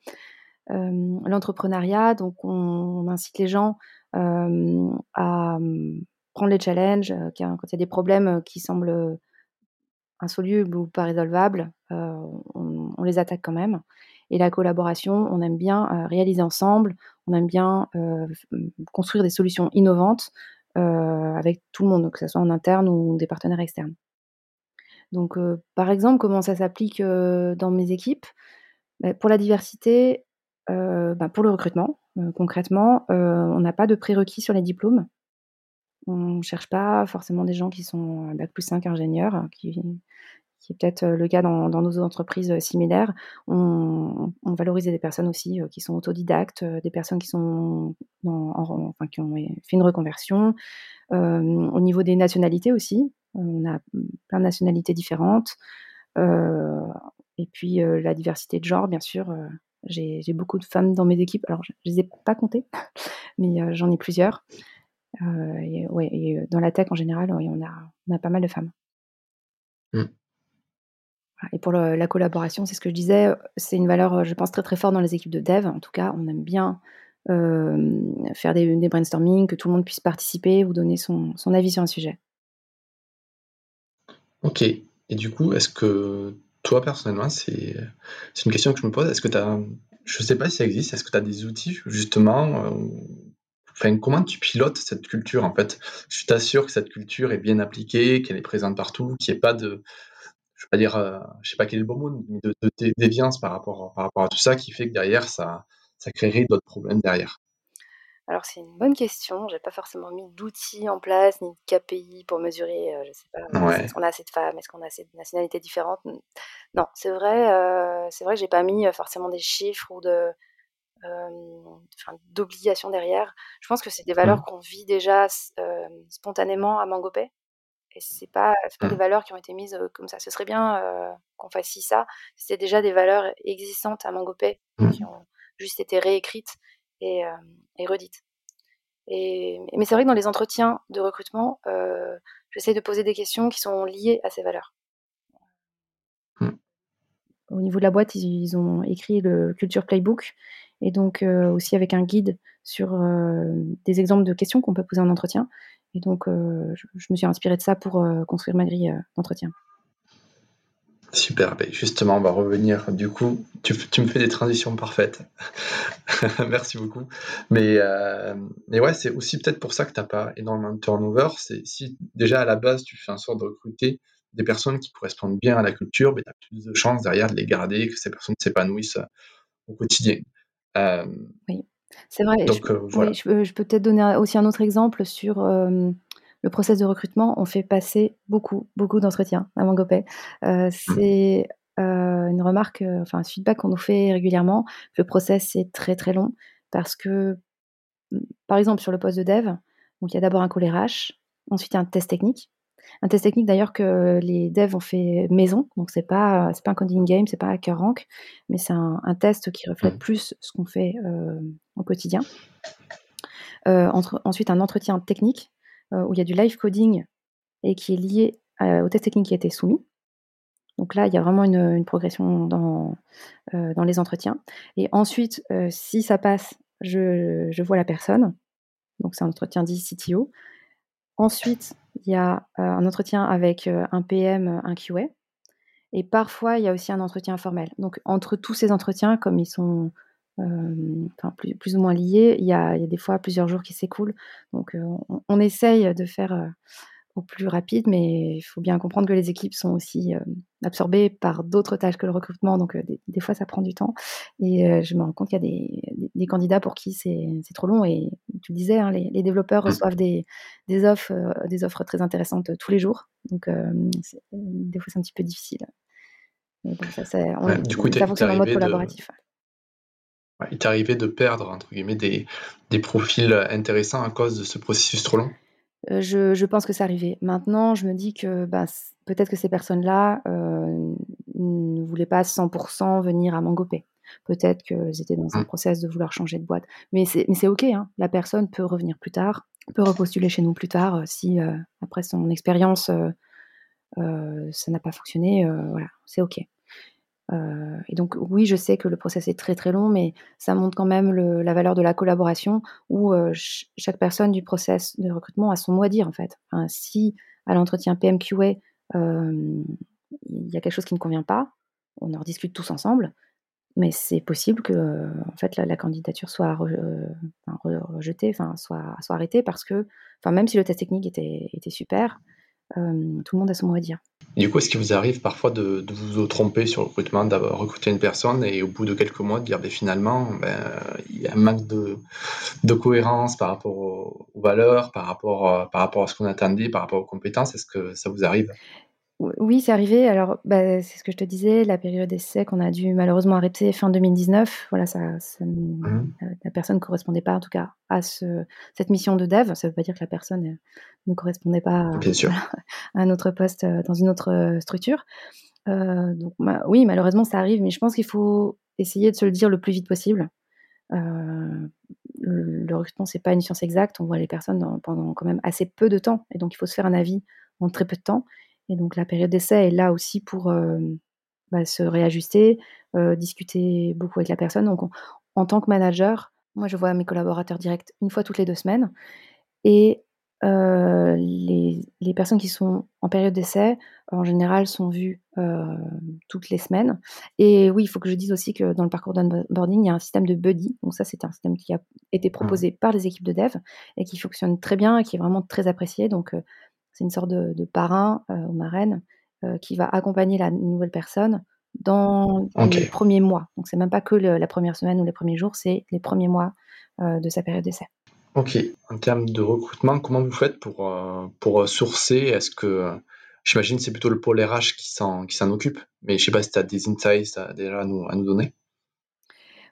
l'entrepreneuriat, donc on incite les gens, à, mmh, prendre les challenges, quand il y a des problèmes qui semblent insolubles ou pas résolvables, on, les attaque quand même. Et la collaboration, on aime bien réaliser ensemble, on aime bien construire des solutions innovantes avec tout le monde, que ce soit en interne ou des partenaires externes. Donc, par exemple, comment ça s'applique dans mes équipes? Bah, Pour la diversité, bah, pour le recrutement, concrètement, on n'a pas de prérequis sur les diplômes. On ne cherche pas forcément des gens qui sont bac plus 5 ingénieurs, qui, qui est peut-être le cas dans, nos entreprises similaires. On, valorise des personnes aussi qui sont autodidactes, des personnes qui, sont qui ont fait une reconversion. au niveau des nationalités aussi, on a plein de nationalités différentes. Et puis la diversité de genre, bien sûr. j'ai beaucoup de femmes dans mes équipes. Alors, je ne les ai pas comptées, mais j'en ai plusieurs. Euh, et, ouais, et euh, dans la tech en général, on, a, on a pas mal de femmes. Mmh. Et pour la collaboration, c'est ce que je disais, c'est une valeur, je pense, très très forte dans les équipes de dev. En tout cas, on aime bien faire des, des, brainstorming, que tout le monde puisse participer ou donner son, son avis sur un sujet. Ok. Et du coup, est-ce que toi, personnellement, c'est une question que je me pose, est-ce que tu as, je ne sais pas si ça existe, est-ce que tu as des outils justement euh, comment tu pilotes cette culture en fait? Je t'assure que cette culture est bien appliquée, qu'elle est présente partout, qu'il n'y ait pas de, je pas dire, euh, sais pas quel est le bon mot, mais de, déviance par rapport, par rapport à tout ça qui fait que derrière ça, ça créerait d'autres problèmes derrière. Alors c'est une bonne question. J'ai pas forcément mis d'outils en place ni de KPI pour mesurer. Euh, je sais pas. Est-ce qu'on a assez de femmes Est-ce qu'on a assez de nationalités différentes? Non, c'est vrai. Euh, c'est vrai que j'ai pas mis forcément des chiffres ou de d'obligation derrière. Je pense que c'est des valeurs mmh. qu'on vit déjà spontanément à Mangopay. Et c'est pas, pas des mmh. valeurs qui ont été mises comme ça. Ce serait bien qu'on fasse ci, ça. C'est déjà des valeurs existantes à Mangopay mmh. qui ont juste été réécrites et, et redites. Et, mais c'est vrai que dans les entretiens de recrutement, j'essaie de poser des questions qui sont liées à ces valeurs. Au niveau de la boîte, ils, ont écrit le Culture Playbook et donc euh, aussi avec un guide sur euh, des exemples de questions qu'on peut poser en entretien. Et donc, euh, je, me suis inspirée de ça pour construire ma grille d'entretien. Super, ben, justement, on va revenir. Du coup, tu, me fais des transitions parfaites. Merci beaucoup. Mais, mais ouais, c'est aussi peut-être pour ça que tu n'as pas énormément de turnover. C'est si déjà à la base, tu fais en sorte de recruter des personnes qui correspondent bien à la culture, ben, tu as plus de chances derrière de les garder, que ces personnes s'épanouissent au quotidien. Euh, oui, c'est vrai. je, euh, je, peux, peut-être donner aussi un autre exemple sur le process de recrutement. On fait passer beaucoup, beaucoup d'entretiens à Mangopay. Euh, c'est une remarque, enfin un feedback qu'on nous fait régulièrement. Le process est très très long parce que, par exemple, sur le poste de dev, donc il y a d'abord un call RH, ensuite un test technique. Un test technique d'ailleurs que les devs ont fait maison, donc c'est pas c'est pas un coding game, c'est pas un rank, mais c'est un, test qui reflète mmh. plus ce qu'on fait euh, au quotidien. Euh, entre, ensuite un entretien technique euh, où il y a du live coding et qui est lié au test technique qui a été soumis. Donc là, il y a vraiment une, progression dans, dans les entretiens. Et ensuite, si ça passe, je, je vois la personne. Donc c'est un entretien dit CTO. Ensuite, il y a un entretien avec un PM, un QA. Et parfois, il y a aussi un entretien informel. Donc, entre tous ces entretiens, comme ils sont plus, ou moins liés, il y, a, des fois plusieurs jours qui s'écoulent. Donc, on, essaye de faire au plus rapide, mais il faut bien comprendre que les équipes sont aussi absorbées par d'autres tâches que le recrutement, donc des, fois ça prend du temps. Et je me rends compte qu'il y a des, candidats pour qui c'est trop long. Et tu le disais, hein, les, développeurs mmh. reçoivent des, offres, des offres très intéressantes tous les jours, donc des fois c'est un petit peu difficile. ça, du coup, ça fonctionne en mode collaboratif. Il t'est arrivé de perdre entre guillemets des, des profils intéressants à cause de ce processus trop long? Euh, je pense que c'est arrivé. Maintenant, je me dis que, bah, peut-être que ces personnes-là, euh, ne voulaient pas 100% venir à Mangopé. Peut-être qu'elles étaient dans un mmh. process de vouloir changer de boîte. Mais c'est mais c'est OK, hein. La personne peut revenir plus tard, peut repostuler chez nous plus tard, euh, si, après son expérience, ça n'a pas fonctionné, voilà, c'est OK. Euh, et donc oui, je sais que le process est très très long, mais ça montre quand même la valeur de la collaboration où euh, chaque personne du process de recrutement a son mot à dire en fait. si à l'entretien PMQA, euh, il y a quelque chose qui ne convient pas, on en discute tous ensemble, mais c'est possible que en fait la, candidature soit rejetée, soit, soit arrêtée parce que, enfin même si le test technique était, était super, euh, tout le monde a son mot à dire. du coup, est-ce qu'il vous arrive parfois de, vous tromper sur le recrutement, d'avoir recruté une personne et au bout de quelques mois de dire ben, finalement, ben, il y a un manque de, cohérence par rapport aux, valeurs, par rapport, euh, par rapport à ce qu'on attendait, par rapport aux compétences? Est-ce que ça vous arrive? Oui, c'est arrivé. Alors, bah, c'est ce que je te disais, la période d'essai qu'on a dû malheureusement arrêter fin 2019. Voilà, ça, mmh. la personne ne correspondait pas, en tout cas, à ce, cette mission de dev. Ça ne veut pas dire que la personne euh, ne correspondait pas à, un autre poste euh, dans une autre euh, structure. donc, oui, malheureusement, ça arrive, mais je pense qu'il faut essayer de se le dire le plus vite possible. le, le recrutement, c'est pas une science exacte. On voit les personnes pendant quand même assez peu de temps, et donc il faut se faire un avis en très peu de temps. Et donc la période d'essai est là aussi pour bah, se réajuster, discuter beaucoup avec la personne. Donc en tant que manager, moi je vois mes collaborateurs directs une fois toutes les deux semaines. Et les, les, personnes qui sont en période d'essai, en général, sont vues toutes les semaines. Et oui, il faut que je dise aussi que dans le parcours d'onboarding, il y a un système de buddy. Donc ça, c'est un système qui a été mmh. proposé par les équipes de dev et qui fonctionne très bien et qui est vraiment très apprécié. Donc c'est une sorte de, parrain euh, ou marraine euh, qui va accompagner la nouvelle personne dans les premiers mois. Donc c'est même pas que la première semaine ou les premiers jours, c'est les premiers mois euh, de sa période d'essai. Ok. En termes de recrutement, comment vous faites pour, pour sourcer? Est-ce que j'imagine c'est plutôt le pôle RH qui s'en, qui s'en occupe, mais je sais pas si tu as des insights déjà à nous, à nous donner.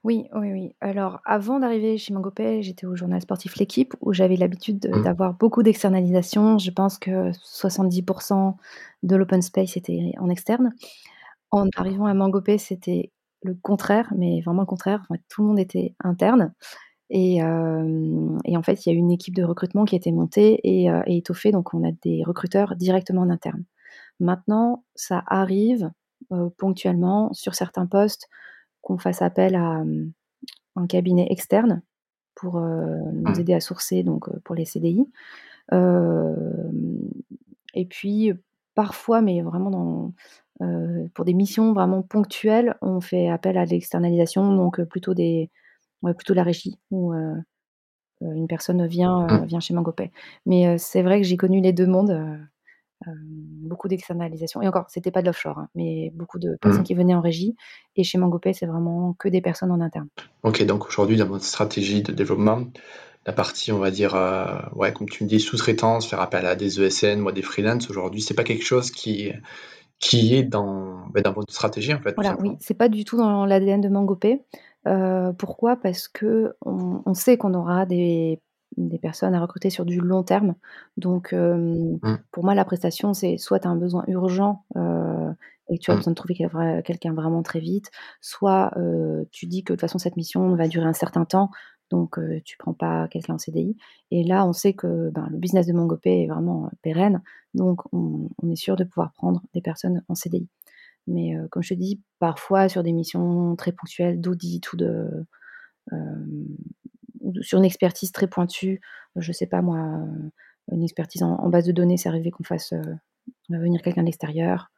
Oui, oui, oui. Alors, avant d'arriver chez Mangopay, j'étais au journal sportif L'équipe où j'avais l'habitude mmh. d'avoir beaucoup d'externalisation. Je pense que 70% de l'open space était en externe. En arrivant à Mangopay, c'était le contraire, mais vraiment le contraire. tout le monde était interne et en fait, il y a une équipe de recrutement qui a été montée et étoffée, donc on a des recruteurs directement en interne. Maintenant, ça arrive, ponctuellement sur certains postes qu'on fasse appel à un cabinet externe pour nous mmh. aider à sourcer donc pour les CDI. et puis parfois, mais vraiment dans, pour des missions vraiment ponctuelles, on fait appel à l'externalisation, donc plutôt des plutôt la régie où une personne vient, mmh. vient chez Mangopay. Mais c'est vrai que j'ai connu les deux mondes beaucoup d'externalisation. Et encore, c'était pas de l'offshore, hein, mais beaucoup de personnes mmh. qui venaient en régie. Et chez Mangopay, c'est vraiment que des personnes en interne. Ok, donc aujourd'hui, dans votre stratégie de développement, la partie, on va dire, ouais, comme tu me dis, sous-traitance, faire appel à des ESN ou à des freelances, aujourd'hui, c'est pas quelque chose qui, qui est dans, ben, dans votre stratégie, en fait. Voilà, oui, c'est pas du tout dans l'ADN de Mangopay. pourquoi? Parce que on sait qu'on aura des des personnes à recruter sur du long terme. Donc, mmh. pour moi, la prestation, c'est soit tu as un besoin urgent et tu as mmh. besoin de trouver quelqu'un vraiment très vite, soit tu dis que de toute façon, cette mission va durer un certain temps, donc tu prends pas quelqu'un en CDI. Et là, on sait que ben, le business de Mangopé est vraiment pérenne, donc on, est sûr de pouvoir prendre des personnes en CDI. Mais comme je te dis, parfois sur des missions très ponctuelles d'audit ou de sur une expertise très pointue, euh, je sais pas moi, euh, une expertise en, base de données, c'est arrivé qu'on fasse euh, venir quelqu'un de l'extérieur.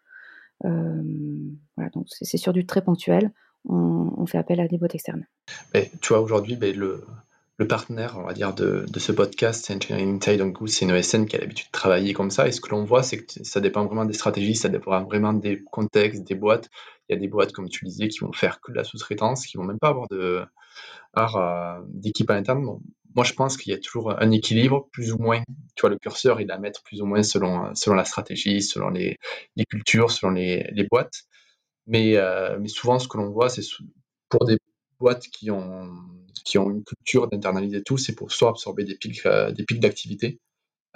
voilà, donc c'est sur du très ponctuel. On, fait appel à des boîtes externes. Mais, tu vois, aujourd'hui, ben, le, le partenaire, on va dire, de, ce podcast, c'est Engineering Inside, donc c'est une ESN qui a l'habitude de travailler comme ça. Et ce que l'on voit, c'est que ça dépend vraiment des stratégies, ça dépend vraiment des contextes, des boîtes. Il y a des boîtes, comme tu disais, qui vont faire que de la sous-traitance, qui vont même pas avoir euh, d'équipe à l'interne. moi, je pense qu'il y a toujours un équilibre, plus ou moins. Tu vois, le curseur, il à mettre plus ou moins selon, selon la stratégie, selon les, les cultures, selon les, les boîtes. Mais, euh, mais souvent, ce que l'on voit, c'est pour des boîtes qui ont, qui ont une culture d'internaliser tout, c'est pour soit absorber des pics, euh, des pics d'activité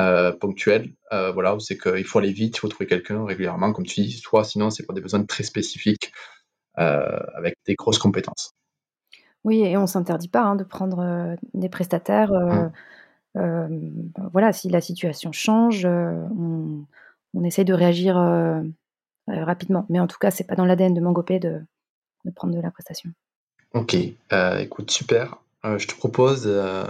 euh, ponctuels, euh, voilà, c'est qu'il faut aller vite, il faut trouver quelqu'un régulièrement, comme tu dis, soit sinon c'est pour des besoins très spécifiques avec des grosses compétences. Oui, et on ne s'interdit pas hein, de prendre des prestataires. Mmh. voilà, si la situation change, on, on, essaye de réagir rapidement. Mais en tout cas, c'est pas dans l'ADN de Mangopé de, de prendre de la prestation. Ok, euh, écoute, super. Euh, je te propose euh,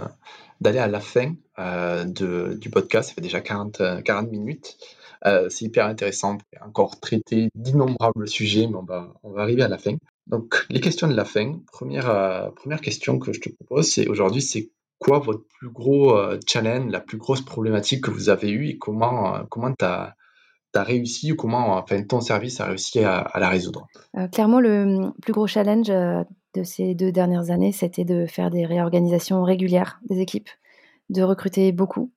d'aller à la fin de, du podcast. Ça fait déjà 40, 40 minutes. c'est hyper intéressant. On encore traiter d'innombrables sujets, mais on va, arriver à la fin. Donc, les questions de la fin. Première, première question que je te propose, c'est aujourd'hui, c'est quoi votre plus gros challenge, la plus grosse problématique que vous avez eue et comment comment tu as réussi ou comment enfin, ton service a réussi à, la résoudre? Euh, Clairement, le plus gros challenge euh, de ces deux dernières années, c'était de faire des réorganisations régulières des équipes, de recruter beaucoup.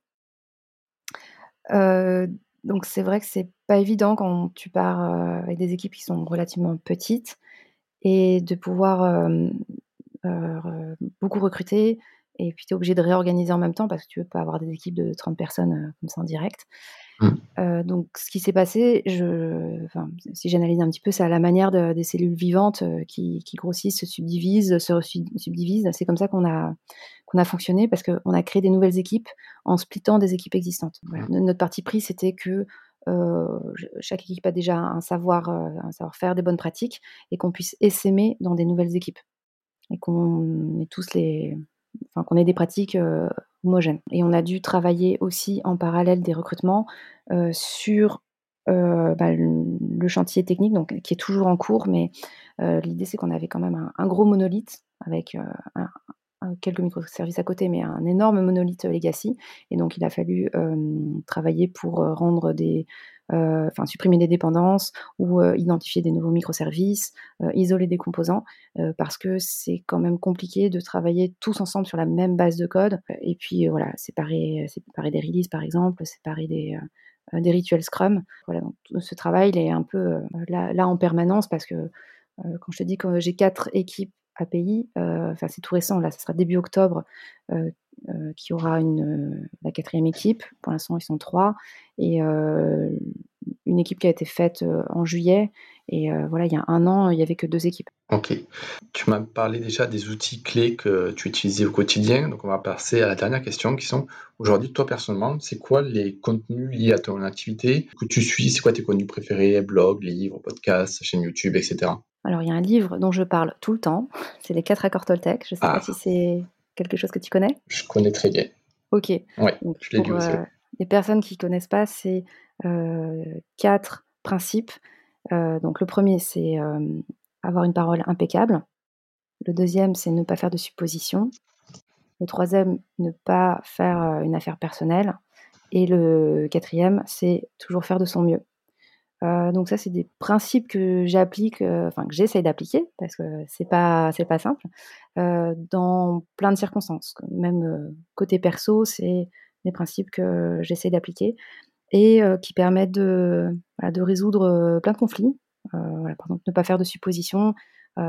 Euh, donc c'est vrai que c'est pas évident quand tu pars avec des équipes qui sont relativement petites et de pouvoir beaucoup recruter et puis tu es obligé de réorganiser en même temps parce que tu veux pas avoir des équipes de 30 personnes comme ça en direct. Mmh. Euh, donc ce qui s'est passé, je enfin, si j'analyse un petit peu, c'est à la manière de des cellules vivantes, euh, qui qui grossissent, se subdivisent, se subdivisent. C'est comme ça qu'on a qu'on a fonctionné parce qu'on a créé des nouvelles équipes en splittant des équipes existantes. Mmh. Notre parti pris, c'était que, euh, chaque équipe a déjà un savoir, un savoir-faire, des bonnes pratiques et qu'on puisse essaimer dans des nouvelles équipes et qu'on ait tous les enfin qu'on ait des pratiques, homogène. Et on a dû travailler aussi en parallèle des recrutements euh, sur euh, bah, le chantier technique, donc, qui est toujours en cours, mais euh, l'idée c'est qu'on avait quand même un, gros monolithe avec quelques microservices à côté, mais un énorme monolithe legacy. Et donc il a fallu travailler pour rendre des enfin supprimer des dépendances ou euh, identifier des nouveaux microservices, euh, isoler des composants, parce que c'est quand même compliqué de travailler tous ensemble sur la même base de code. Et puis voilà, séparer, séparer des releases par exemple, séparer des rituels Scrum. Voilà, donc ce travail il est un peu là, en permanence parce que quand je te dis que j'ai quatre équipes API, enfin c'est tout récent, là, ce sera début octobre, euh, qui aura une, euh, la quatrième équipe. Pour l'instant, ils sont trois. Et euh, une équipe qui a été faite en juillet. Et voilà, il y a un an, il n'y avait que deux équipes. Ok. Tu m'as parlé déjà des outils clés que tu utilisais au quotidien. Donc, on va passer à la dernière question qui sont aujourd'hui, toi personnellement, c'est quoi les contenus liés à ton activité que tu suis? C'est quoi tes contenus préférés? Blog, livres, podcasts, chaîne YouTube, etc. Alors, il y a un livre dont je parle tout le temps. C'est Les 4 accords Toltec. Je ne sais pas ah. si c'est quelque chose que tu connais? Je connais très bien. Ok. Ouais, je aussi. Euh, les personnes qui ne connaissent pas, c'est euh, quatre principes. Euh, donc le premier, c'est avoir une parole impeccable. Le deuxième, c'est ne pas faire de suppositions. Le troisième, ne pas faire une affaire personnelle. Et le quatrième, c'est toujours faire de son mieux. Euh, donc ça, c'est des principes que j'applique, euh, enfin que j'essaye d'appliquer parce que c'est pas c'est pas simple, euh, dans plein de circonstances. Même, côté perso, c'est des principes que j'essaie d'appliquer et qui permettent de, résoudre, plein de conflits. par exemple, ne pas faire de suppositions,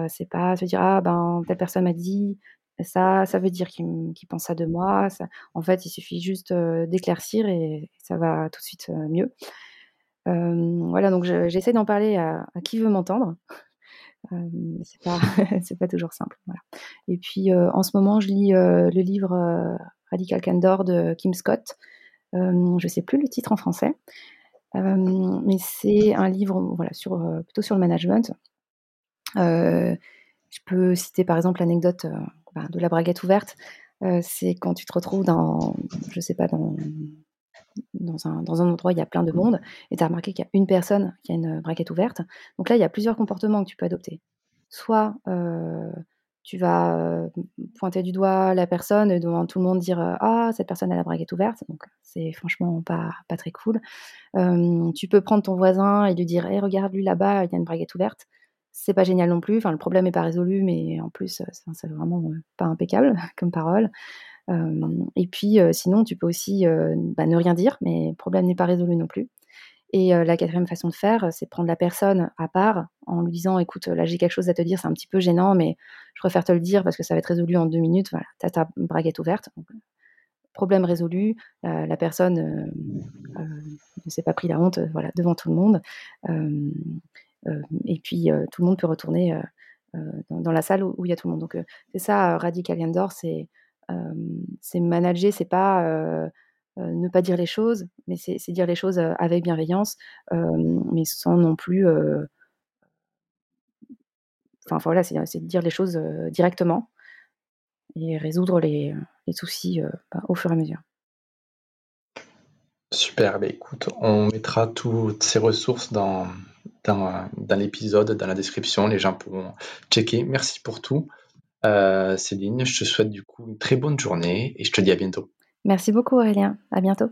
c'est pas se dire: «Ah ben, telle personne m'a dit ça, ça veut dire qu'il pense ça de moi». en fait, il suffit juste, d'éclaircir et ça va tout de suite, mieux voilà, donc j'essaie d'en parler à qui veut m'entendre. c'est pas pas toujours simple, Et puis, en ce moment, je lis, le livre, Radical Candor de Kim Scott. je sais plus le titre en français, mais c'est un livre, voilà, sur, plutôt sur le management. je peux citer par exemple l'anecdote, bah, de la braguette ouverte. c'est quand tu te retrouves dans, je sais pas, dans dans un, dans un endroit où il y a plein de monde, et tu as remarqué qu'il y a une personne qui a une braquette ouverte. Donc là, il y a plusieurs comportements que tu peux adopter. Soit euh, tu vas, pointer du doigt la personne et devant tout le monde dire, «Ah cette personne a la braguette ouverte», donc c'est franchement pas pas très cool. tu peux prendre ton voisin et lui dire: «Eh regarde lui là-bas, il y a une braguette ouverte». C'est pas génial non plus, enfin le problème est pas résolu, mais en plus, c'est vraiment, pas impeccable comme parole. Et puis, sinon tu peux aussi, bah, ne rien dire, mais le problème n'est pas résolu non plus. Et la quatrième façon de faire, c'est prendre la personne à part en lui disant: «Écoute, là, j'ai quelque chose à te dire, c'est un petit peu gênant, mais je préfère te le dire parce que ça va être résolu en deux minutes. Voilà, tu as ta braguette ouverte». problème résolu, la personne, ne s'est pas pris la honte, voilà, devant tout le monde. et puis, tout le monde peut retourner, dans la salle où il y a tout le monde. Donc, c'est ça, Radical Yandor, c'est, c'est manager, c'est pas, ne pas dire les choses, mais c'est dire les choses avec bienveillance, mais sans non plus. Enfin, voilà, c'est dire les choses directement et résoudre les, soucis bah, au fur et à mesure. Super, bah, écoute, on mettra toutes ces ressources dans, dans, l'épisode, dans la description, les gens pourront checker. Merci pour tout. Céline, je te souhaite du coup une très bonne journée et je te dis à bientôt. Merci beaucoup Aurélien, à bientôt.